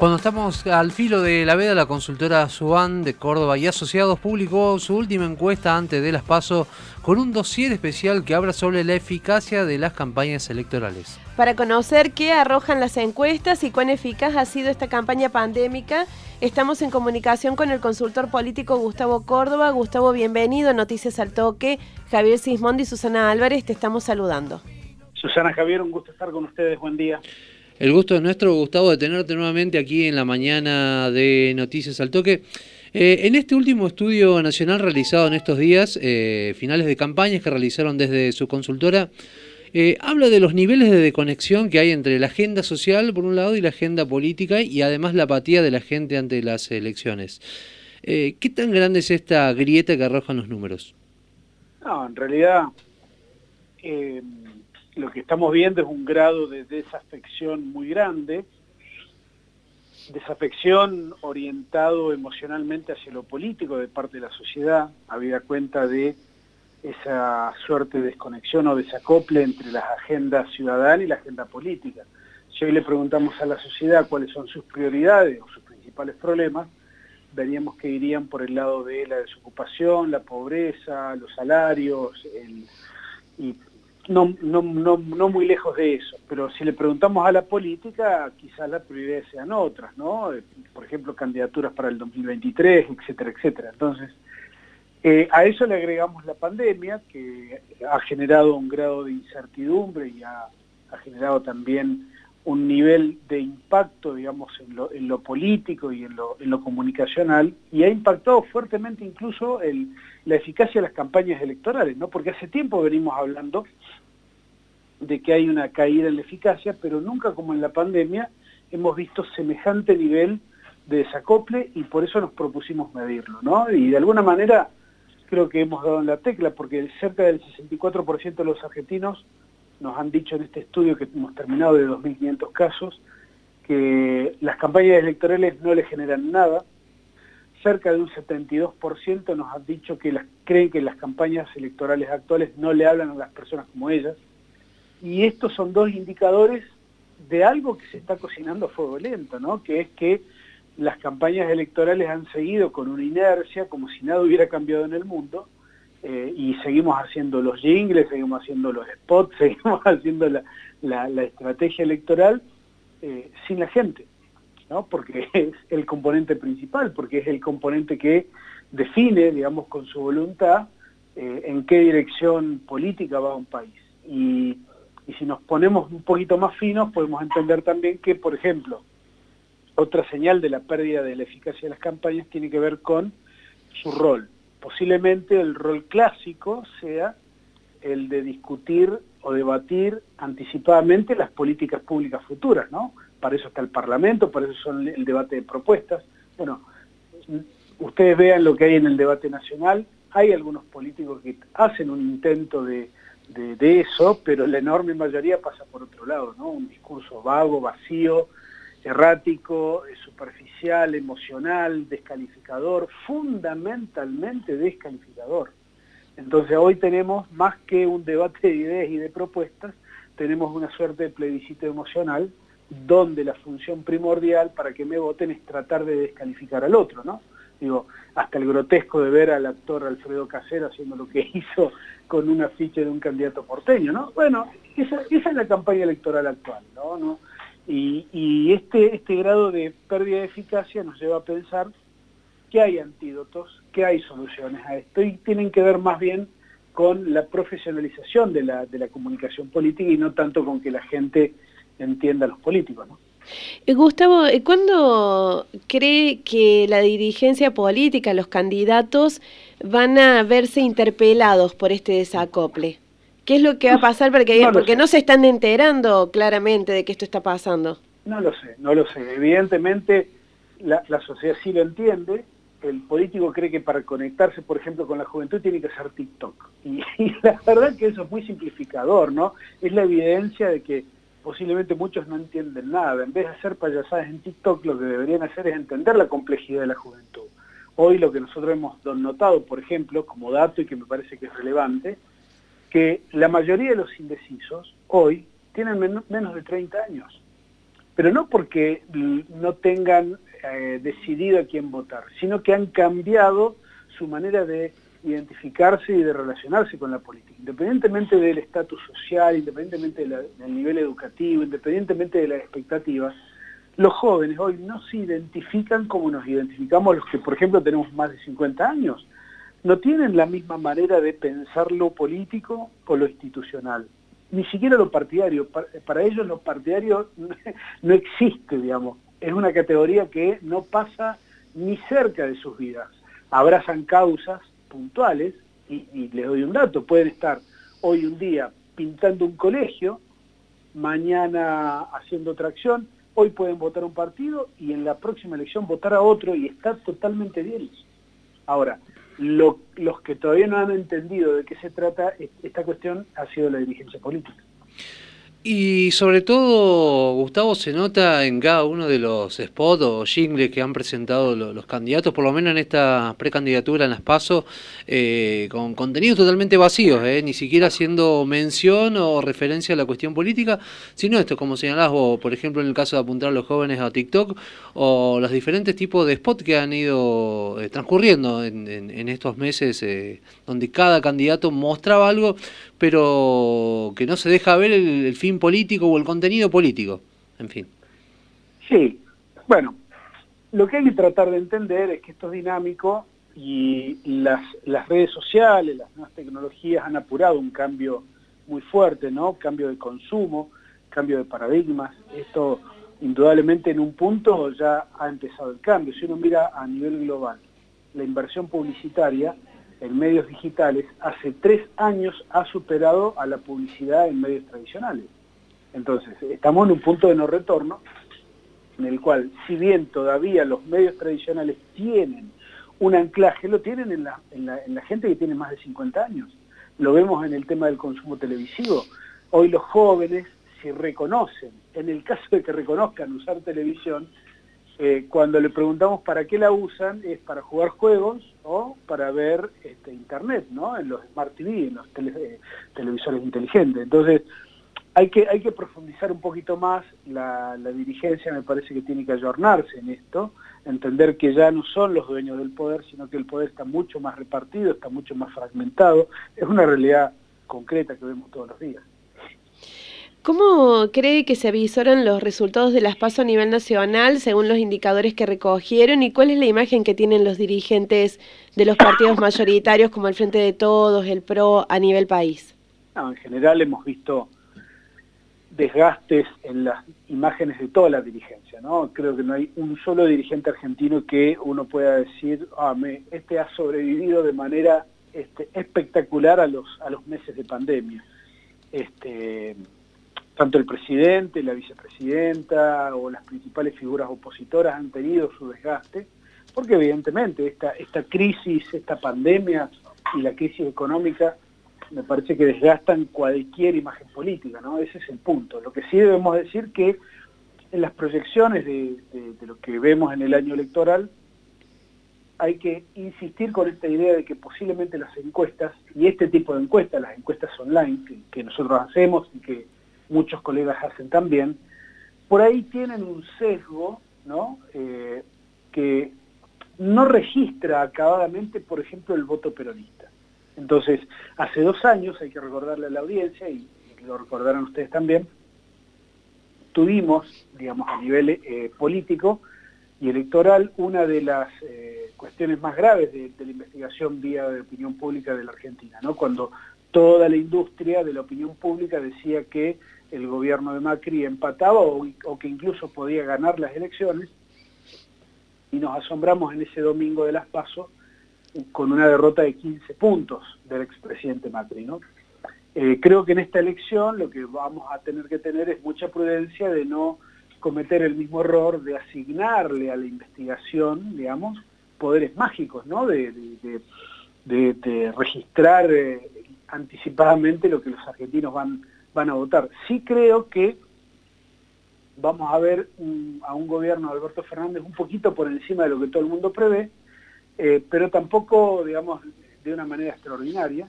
Cuando estamos al filo de la veda, la consultora Suban de Córdoba y Asociados publicó su última encuesta antes de las PASO con un dossier especial que habla sobre la eficacia de las campañas electorales. Para conocer qué arrojan las encuestas y cuán eficaz ha sido esta campaña pandémica, estamos en comunicación con el consultor político Gustavo Córdoba. Gustavo, bienvenido a Noticias al Toque. Javier Sismondi y Susana Álvarez, te estamos saludando. Susana Javier, un gusto estar con ustedes. Buen día. El gusto es nuestro, Gustavo, de tenerte nuevamente aquí en la mañana de Noticias al Toque. Eh, en este último estudio nacional realizado en estos días, eh, finales de campañas que realizaron desde su consultora, eh, habla de los niveles de desconexión que hay entre la agenda social, por un lado, y la agenda política, y además la apatía de la gente ante las elecciones. ¿Qué tan grande es esta grieta que arrojan los números? No, en realidad lo que estamos viendo es un grado de desafección muy grande, desafección orientado emocionalmente hacia lo político de parte de la sociedad, habida cuenta de esa suerte de desconexión o desacople entre las agendas ciudadanas y la agenda política. Si hoy le preguntamos a la sociedad cuáles son sus prioridades o sus principales problemas, veríamos que irían por el lado de la desocupación, la pobreza, los salarios, el, no, no, no, no muy lejos de eso, pero si le preguntamos a la política, quizás las prioridades sean otras, ¿no? Por ejemplo, candidaturas para el 2023, etcétera, etcétera. Entonces, eh, a eso le agregamos la pandemia, que ha generado un grado de incertidumbre y ha generado también un nivel de impacto, digamos, en lo, en lo político y en lo, en lo, comunicacional, y ha impactado fuertemente incluso el, la eficacia de las campañas electorales, ¿no? Porque hace tiempo venimos hablando de que hay una caída en la eficacia, pero nunca como en la pandemia hemos visto semejante nivel de desacople y por eso nos propusimos medirlo, ¿no? Y de alguna manera creo que hemos dado en la tecla, porque cerca del 64% de los argentinos nos han dicho en este estudio que hemos terminado de 2.500 casos, que las campañas electorales no le generan nada. Cerca de un 72% nos han dicho que creen que las campañas electorales actuales no le hablan a las personas como ellas. Y estos son dos indicadores de algo que se está cocinando a fuego lento, ¿no? que es que las campañas electorales han seguido con una inercia como si nada hubiera cambiado en el mundo, eh, y seguimos haciendo los jingles, seguimos haciendo los spots, seguimos haciendo la, estrategia electoral eh, sin la gente, ¿no? porque es el componente principal, porque es el componente que define, digamos, con su voluntad eh, en qué dirección política va un país. Y, y si nos ponemos un poquito más finos, podemos entender también que, por ejemplo, otra señal de la pérdida de la eficacia de las campañas tiene que ver con su rol posiblemente el rol clásico sea el de discutir o debatir anticipadamente las políticas públicas futuras, ¿no? Para eso está el Parlamento, para eso son el debate de propuestas. Bueno, ustedes vean lo que hay en el debate nacional, hay algunos políticos que hacen un intento de, eso, pero la enorme mayoría pasa por otro lado, ¿no? Un discurso vago, vacío, errático, superficial, emocional, descalificador, fundamentalmente descalificador. Entonces hoy tenemos más que un debate de ideas y de propuestas, tenemos una suerte de plebiscito emocional donde la función primordial para que me voten es tratar de descalificar al otro, ¿no? Digo, hasta el grotesco de ver al actor Alfredo Casero haciendo lo que hizo con una ficha de un candidato porteño, ¿no? Bueno, esa, es la campaña electoral actual. ¿no? Y, este, este grado de pérdida de eficacia nos lleva a pensar que hay antídotos, que hay soluciones a esto y tienen que ver más bien con la profesionalización de la, de la comunicación política y no tanto con que la gente entienda a los políticos. ¿no? Eh, Gustavo, eh, ¿cuándo cree que la dirigencia política, los candidatos, van a verse interpelados por este desacople? ¿Qué es lo que va a pasar? Porque, no porque no se están enterando claramente de que esto está pasando. No lo sé, no lo sé. Evidentemente la, sociedad sí lo entiende. El político cree que para conectarse, por ejemplo, con la juventud tiene que hacer TikTok. Y, la verdad que eso es muy simplificador, ¿no? Es la evidencia de que posiblemente muchos no entienden nada. En vez de hacer payasadas en TikTok, lo que deberían hacer es entender la complejidad de la juventud. Hoy lo que nosotros hemos notado, por ejemplo, como dato y que me parece que es relevante, que la mayoría de los indecisos hoy tienen menos de 30 años. pero no porque no tengan eh, decidido a quién votar, sino que han cambiado su manera de identificarse y de relacionarse con la política, independientemente del estatus social, independientemente del nivel educativo, independientemente de las expectativas, los jóvenes hoy no se identifican como nos identificamos los que, por ejemplo, tenemos más de 50 años. No tienen la misma manera de pensar lo político o lo institucional, ni siquiera lo partidario. Para, ellos lo partidario no existe, digamos. Es una categoría que no pasa ni cerca de sus vidas. Abrazan causas puntuales, y, les doy un dato, pueden estar hoy un día pintando un colegio, mañana haciendo otra acción, hoy pueden votar un partido y en la próxima elección votar a otro y está totalmente bien. Ahora, los que todavía no han entendido de qué se trata, esta cuestión ha sido la dirigencia política. Y sobre todo, Gustavo, se nota en cada uno de los spots o jingles que han presentado los, candidatos, por lo menos en esta precandidatura en las PASO, eh, con contenidos totalmente vacíos, eh, ni siquiera haciendo mención o referencia a la cuestión política, sino esto, como señalás vos, por ejemplo, en el caso de apuntar a los jóvenes a TikTok, o los diferentes tipos de spots que han ido eh, transcurriendo en, en, estos meses, donde cada candidato mostraba algo, pero que no se deja ver el fin político o el contenido político, en fin. Sí, bueno, lo que hay que tratar de entender es que esto es dinámico y las, las redes sociales, las nuevas tecnologías han apurado un cambio muy fuerte, ¿no? Cambio de consumo, cambio de paradigmas. Esto indudablemente en un punto ya ha empezado el cambio. Si uno mira a nivel global, la inversión publicitaria en medios digitales hace tres años ha superado a la publicidad en medios tradicionales. Entonces, estamos en un punto de no retorno en el cual, si bien todavía los medios tradicionales tienen un anclaje, lo tienen en la, en la, en la gente que tiene más de 50 años. Lo vemos en el tema del consumo televisivo. Hoy los jóvenes, si reconocen, en el caso de que reconozcan usar televisión, eh, cuando le preguntamos para qué la usan, es para jugar juegos o para ver este, internet, ¿no? En los Smart TV, en los eh, televisores inteligentes. Entonces, hay que, hay que profundizar un poquito más, la, dirigencia me parece que tiene que ayornarse en esto, entender que ya no son los dueños del poder, sino que el poder está mucho más repartido, está mucho más fragmentado, es una realidad concreta que vemos todos los días. ¿Cómo cree que se avisoran los resultados de las PASO a nivel nacional según los indicadores que recogieron y cuál es la imagen que tienen los dirigentes de los partidos mayoritarios como el Frente de Todos, el PRO, a nivel país? en general hemos visto desgastes en las imágenes de toda la dirigencia, ¿no? Creo que no hay un solo dirigente argentino que uno pueda decir, ah, este ha sobrevivido de manera este, espectacular a los, a los meses de pandemia. Este, tanto el presidente, la vicepresidenta o las principales figuras opositoras han tenido su desgaste, porque evidentemente esta, esta crisis, esta pandemia y la crisis económica me parece que desgastan cualquier imagen política, ¿no? Ese es el punto. Lo que sí debemos decir que en las proyecciones de, lo que vemos en el año electoral, hay que insistir con esta idea de que posiblemente las encuestas, y este tipo de encuestas, las encuestas online que, nosotros hacemos y que muchos colegas hacen también, por ahí tienen un sesgo, ¿no? Eh, que no registra acabadamente, por ejemplo, el voto peronista. Entonces, hace dos años, hay que recordarle a la audiencia, y, lo recordarán ustedes también, tuvimos, digamos, a nivel eh, político y electoral, una de las eh, cuestiones más graves de, la investigación vía de opinión pública de la Argentina, ¿no? Cuando toda la industria de la opinión pública decía que el gobierno de Macri empataba o, o que incluso podía ganar las elecciones, y nos asombramos en ese domingo de las pasos con una derrota de 15 puntos del expresidente Macri. ¿no? Eh, creo que en esta elección lo que vamos a tener que tener es mucha prudencia de no cometer el mismo error de asignarle a la investigación, digamos, poderes mágicos, ¿no? De, registrar eh, anticipadamente lo que los argentinos van, van a votar. Sí creo que vamos a ver a un gobierno de Alberto Fernández un poquito por encima de lo que todo el mundo prevé, eh, pero tampoco, digamos, de una manera extraordinaria.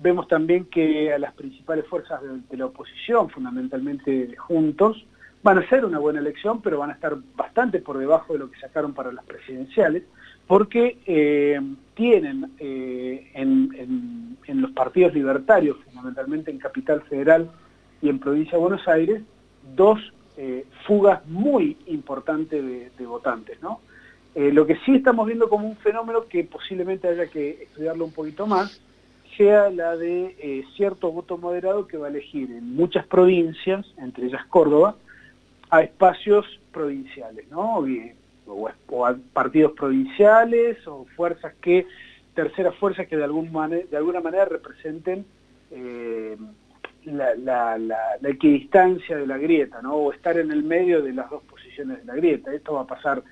Vemos también que a las principales fuerzas de, la oposición, fundamentalmente juntos, van a ser una buena elección, pero van a estar bastante por debajo de lo que sacaron para las presidenciales, porque eh, tienen eh, en, los partidos libertarios, fundamentalmente en Capital Federal y en Provincia de Buenos Aires, dos fugas muy importantes de, votantes. Lo que sí estamos viendo como un fenómeno que posiblemente haya que estudiarlo un poquito más, sea la de cierto voto moderado que va a elegir en muchas provincias, entre ellas Córdoba, a espacios provinciales, ¿no? O, a partidos provinciales o fuerzas que, terceras fuerzas que de, algún de alguna manera representen eh, la, equidistancia de la grieta, ¿no? O estar en el medio de las dos posiciones de la grieta. Esto va a pasar,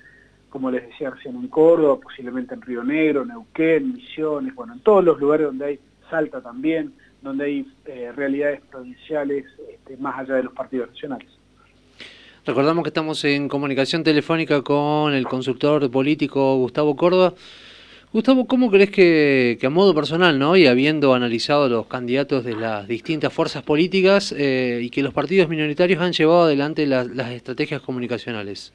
como les decía recién, en Córdoba, posiblemente en Río Negro, Neuquén, Misiones, bueno, en todos los lugares donde hay Salta también, donde hay eh, realidades provinciales este, más allá de los partidos nacionales. Recordamos que estamos en comunicación telefónica con el consultor político Gustavo Córdoba. Gustavo, ¿cómo crees que, a modo personal, ¿no? y habiendo analizado los candidatos de las distintas fuerzas políticas eh, y que los partidos minoritarios han llevado adelante las estrategias comunicacionales?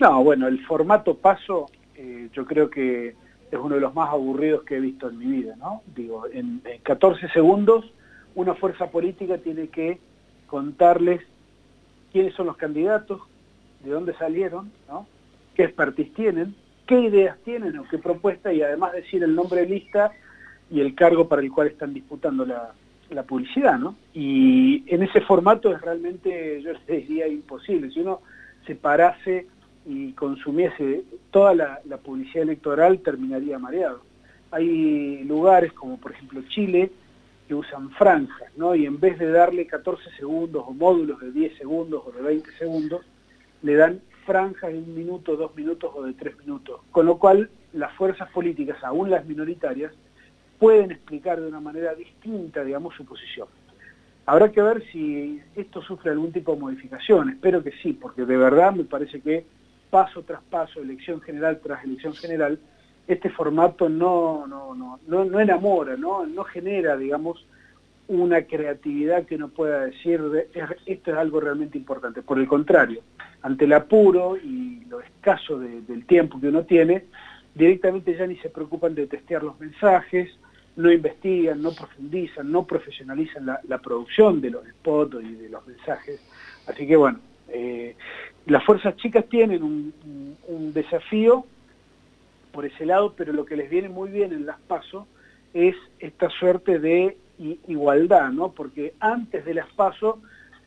No, bueno, el formato paso eh, yo creo que es uno de los más aburridos que he visto en mi vida, ¿no? Digo, en 14 segundos una fuerza política tiene que contarles quiénes son los candidatos, de dónde salieron, qué expertise tienen, qué ideas tienen o qué propuestas y además decir el nombre de lista y el cargo para el cual están disputando la, publicidad. ¿no? Y en ese formato es realmente, yo diría, imposible. Si uno se parase y consumiese toda la, publicidad electoral, terminaría mareado. Hay lugares como por ejemplo Chile, que usan franjas, ¿no? Y en vez de darle 14 segundos o módulos de 10 segundos o de 20 segundos, le dan franjas de un minuto, dos minutos o de tres minutos. Con lo cual, las fuerzas políticas, aún las minoritarias, pueden explicar de una manera distinta, digamos, su posición. Habrá que ver si esto sufre algún tipo de modificación, espero que sí, porque de verdad me parece que paso tras paso, elección general tras elección general, este formato no, no, no, no, enamora, ¿no? no genera, digamos, una creatividad que uno pueda decir, esto es algo realmente importante. Por el contrario, ante el apuro y lo escaso del tiempo que uno tiene, directamente ya ni se preocupan de testear los mensajes, no investigan, no profundizan, no profesionalizan la, producción de los spots y de los mensajes. Así que bueno, eh, las fuerzas chicas tienen un desafío por ese lado, pero lo que les viene muy bien en las PASO es esta suerte de igualdad, ¿no? Porque antes de las PASO,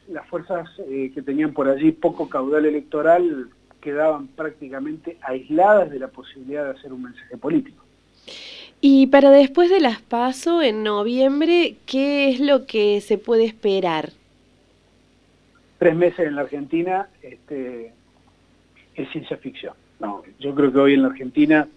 las fuerzas eh, que tenían por allí poco caudal electoral quedaban prácticamente aisladas de la posibilidad de hacer un mensaje político. Y para después de las PASO, en noviembre, ¿qué es lo que se puede esperar? Tres meses en la Argentina este, es ciencia ficción. No, yo creo que hoy en la Argentina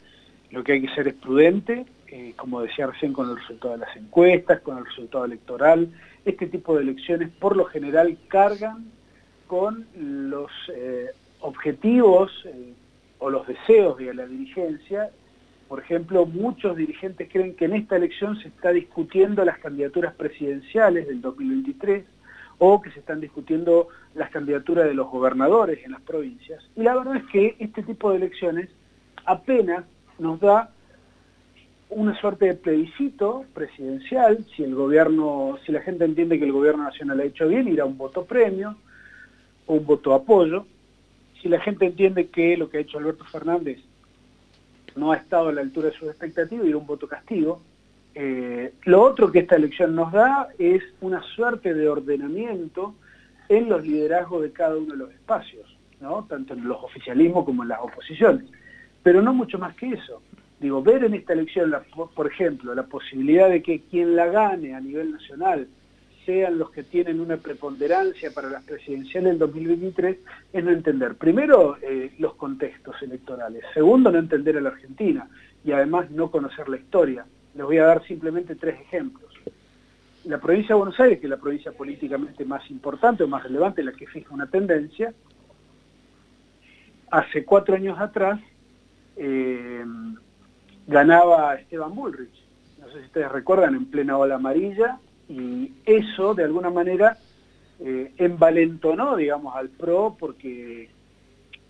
lo que hay que ser es prudente, eh, como decía recién con el resultado de las encuestas, con el resultado electoral. Este tipo de elecciones por lo general cargan con los eh, objetivos eh, o los deseos de la dirigencia. Por ejemplo, muchos dirigentes creen que en esta elección se está discutiendo las candidaturas presidenciales del 2023 o que se están discutiendo las candidaturas de los gobernadores en las provincias. Y la verdad es que este tipo de elecciones apenas nos da una suerte de plebiscito presidencial, si el gobierno, si la gente entiende que el gobierno nacional ha hecho bien, irá un voto premio o un voto apoyo. Si la gente entiende que lo que ha hecho Alberto Fernández no ha estado a la altura de sus expectativas, irá un voto castigo. Eh, lo otro que esta elección nos da es una suerte de ordenamiento en los liderazgos de cada uno de los espacios, tanto en los oficialismos como en las oposiciones. Pero no mucho más que eso. Digo, ver en esta elección, por ejemplo, la posibilidad de que quien la gane a nivel nacional sean los que tienen una preponderancia para las presidenciales del 2023, es no entender, primero, eh, los contextos electorales, segundo, no entender a la Argentina y además no conocer la historia. Les voy a dar simplemente tres ejemplos. La provincia de Buenos Aires, que es la provincia políticamente más importante o más relevante, la que fija una tendencia, hace cuatro años atrás eh, ganaba Esteban Bullrich. No sé si ustedes recuerdan, en plena ola amarilla, y eso de alguna manera eh, envalentonó, digamos, al PRO porque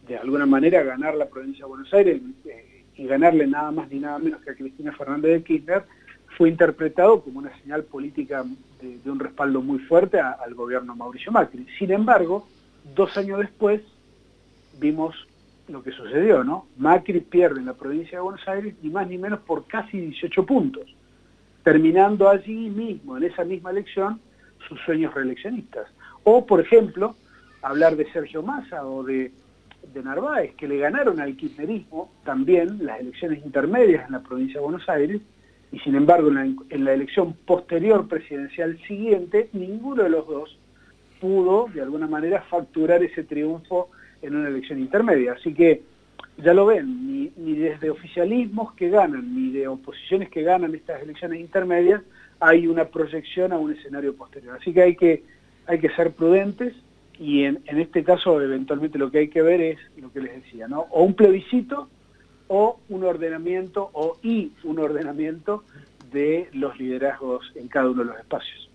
de alguna manera ganar la provincia de Buenos Aires eh, y ganarle nada más ni nada menos que a Cristina Fernández de Kirchner fue interpretado como una señal política de, un respaldo muy fuerte al gobierno Mauricio Macri. Sin embargo, dos años después vimos lo que sucedió, ¿no? Macri pierde en la provincia de Buenos Aires ni más ni menos por casi 18 puntos, terminando allí mismo, en esa misma elección, sus sueños reeleccionistas. O, por ejemplo, hablar de Sergio Massa o de, de Narváez, que le ganaron al kirchnerismo también las elecciones intermedias en la provincia de Buenos Aires, y sin embargo en la, elección posterior presidencial siguiente, ninguno de los dos pudo de alguna manera facturar ese triunfo en una elección intermedia. Así que ya lo ven, ni, ni, desde oficialismos que ganan, ni de oposiciones que ganan estas elecciones intermedias, hay una proyección a un escenario posterior. Así que hay que, hay que ser prudentes y en, en este caso eventualmente lo que hay que ver es lo que les decía, ¿no? O un plebiscito o un ordenamiento o y un ordenamiento de los liderazgos en cada uno de los espacios.